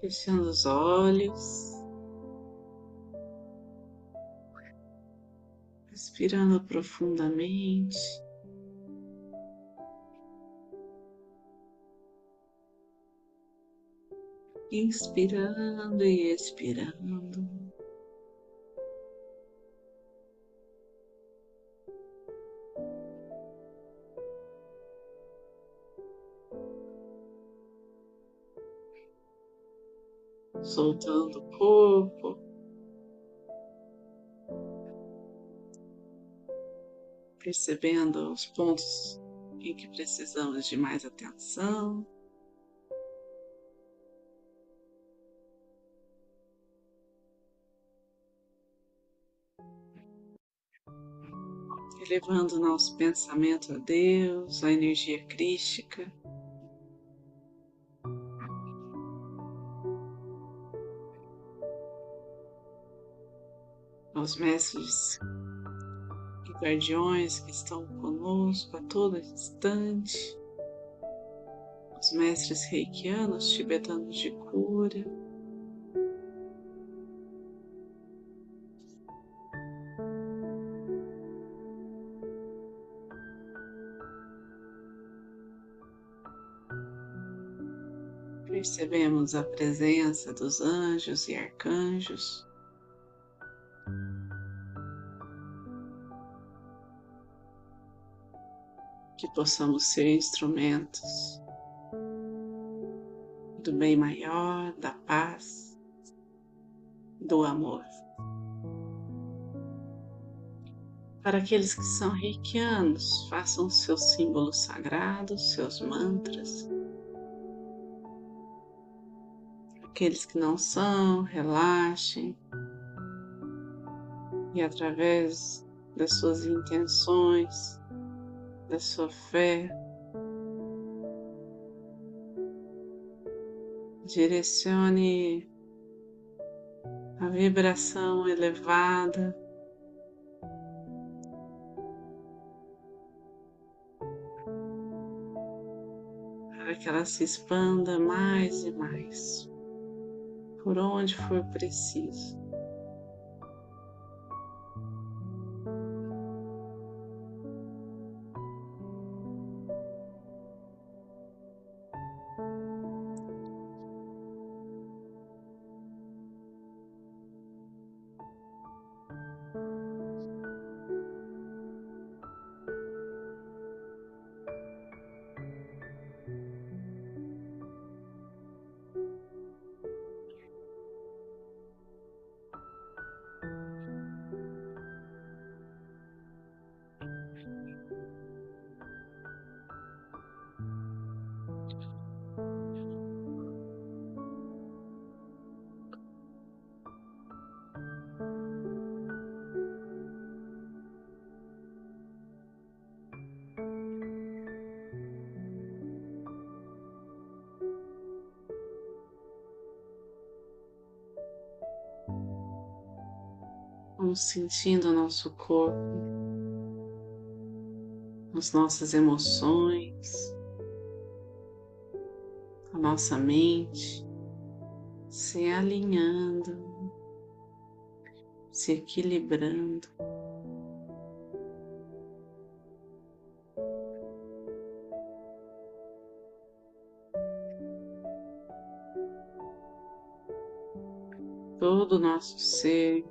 fechando os olhos, respirando profundamente. Inspirando e expirando. Soltando o corpo. Percebendo os pontos em que precisamos de mais atenção. Elevando nosso pensamento a Deus, a energia crística. Aos mestres e guardiões que estão conosco a todo instante, os mestres reikianos tibetanos de cura. Percebemos a presença dos anjos e arcanjos. Que possamos ser instrumentos do bem maior, da paz, do amor. Para aqueles que são reikianos, façam seus símbolos sagrados, seus mantras. Aqueles que não são, relaxem e através das suas intenções, da sua fé. Direcione a vibração elevada para que ela se expanda mais e mais por onde for preciso. Vamos sentindo nosso corpo, as nossas emoções, a nossa mente se alinhando, se equilibrando. Todo o nosso ser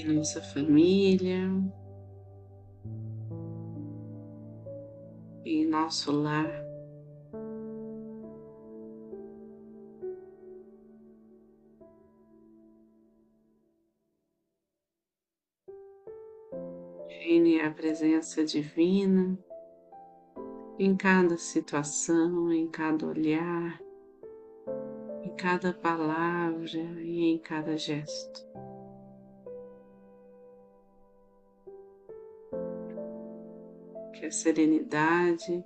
em nossa família, nosso lar. Reine a presença divina em cada situação, em cada olhar, em em cada palavra e em cada gesto. Serenidade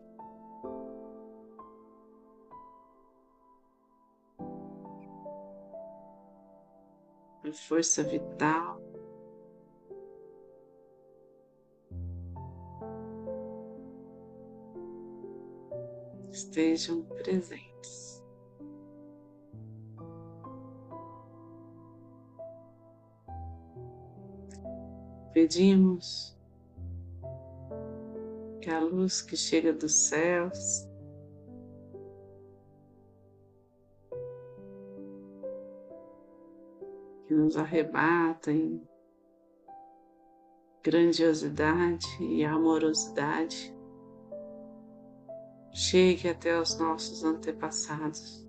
a força vital estejam presentes. Pedimos que a luz que chega dos céus que nos arrebata em grandiosidade e amorosidade chegue até os nossos antepassados.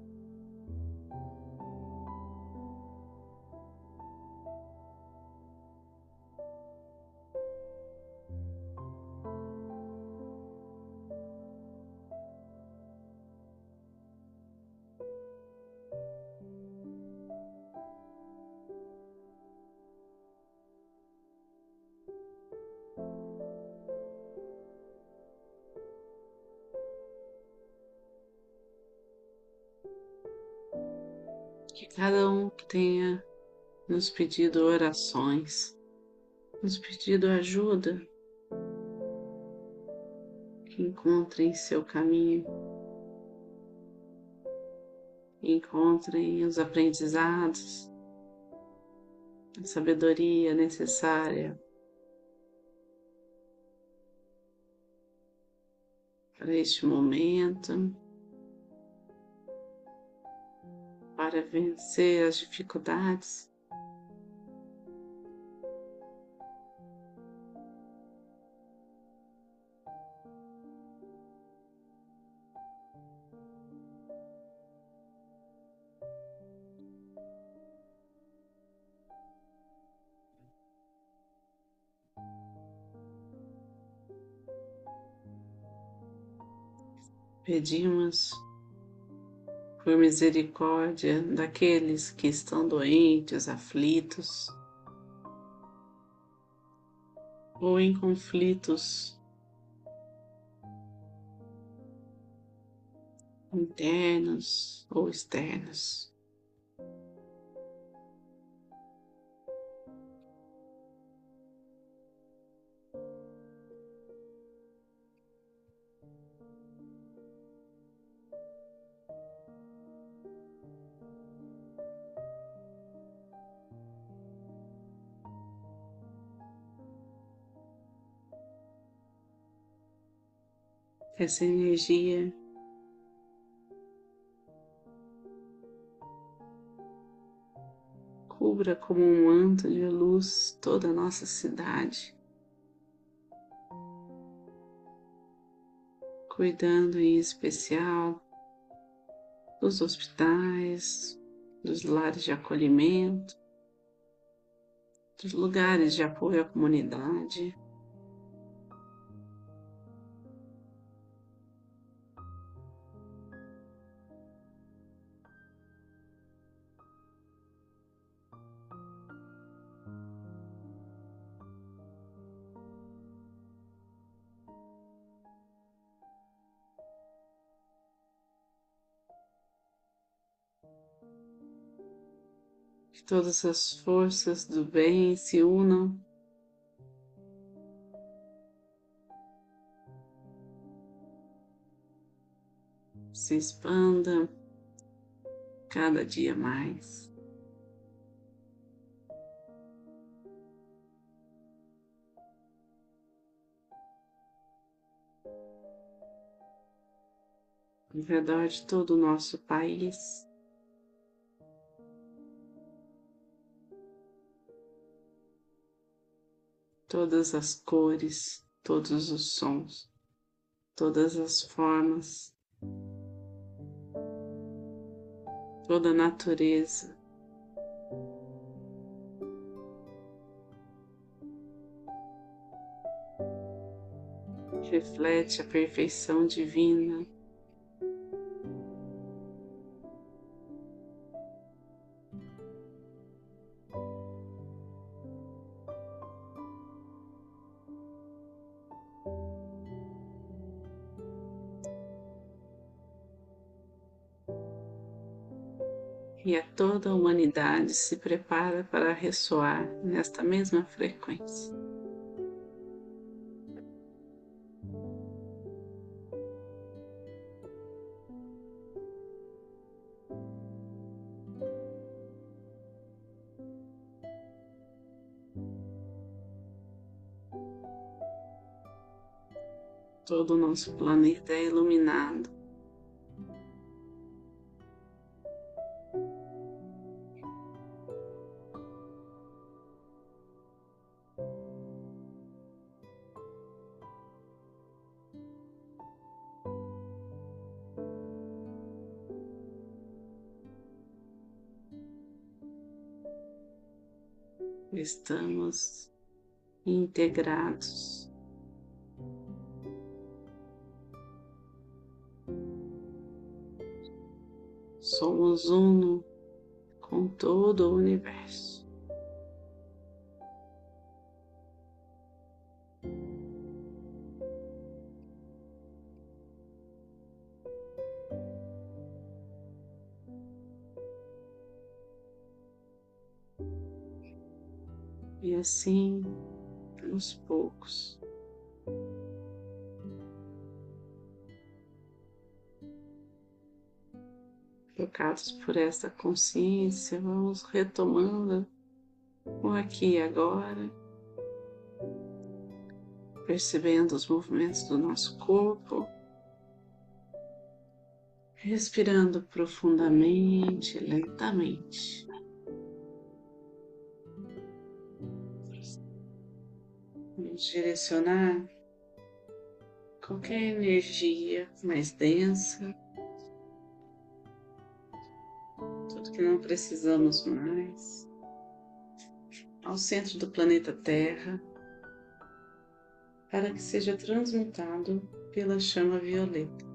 Que cada um tenha nos pedido orações, nos pedido ajuda, que encontrem seu caminho, encontrem os aprendizados, a sabedoria necessária para este momento. Para vencer as dificuldades. Pedimos por misericórdia daqueles que estão doentes, aflitos ou em conflitos internos ou externos. Essa energia cubra como um manto de luz toda a nossa cidade, cuidando em especial dos hospitais, dos lares de acolhimento, dos lugares de apoio à comunidade. Que todas as forças do bem se unam se expanda cada dia mais. Ao redor de todo o nosso país. Todas as cores, todos os sons, todas as formas, toda a natureza. Reflete a perfeição divina e a toda a humanidade se prepara para ressoar nesta mesma frequência. Todo o nosso planeta é iluminado estamos integrados. Somos uno com todo o universo. E assim, aos poucos, tocados por essa consciência, vamos retomando o aqui e agora, percebendo os movimentos do nosso corpo, respirando profundamente, lentamente. Direcionar qualquer energia mais densa, tudo que não precisamos mais, ao centro do planeta Terra, para que seja transmutado pela chama violeta.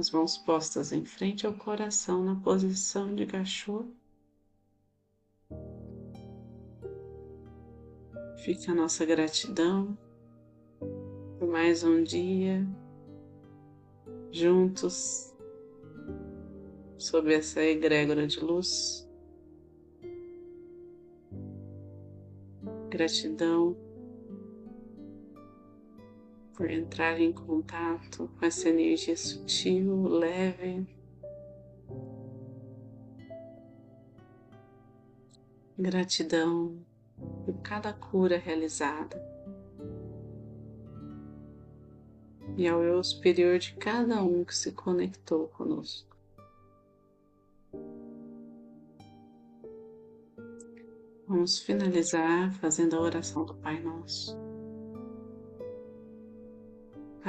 As mãos postas em frente ao coração na posição de cachorro. Fica a nossa gratidão por mais um dia juntos sob essa egrégora de luz. Gratidão por entrar em contato com essa energia sutil, leve. Gratidão por cada cura realizada. E ao eu superior de cada um que se conectou conosco. Vamos finalizar fazendo a oração do Pai Nosso.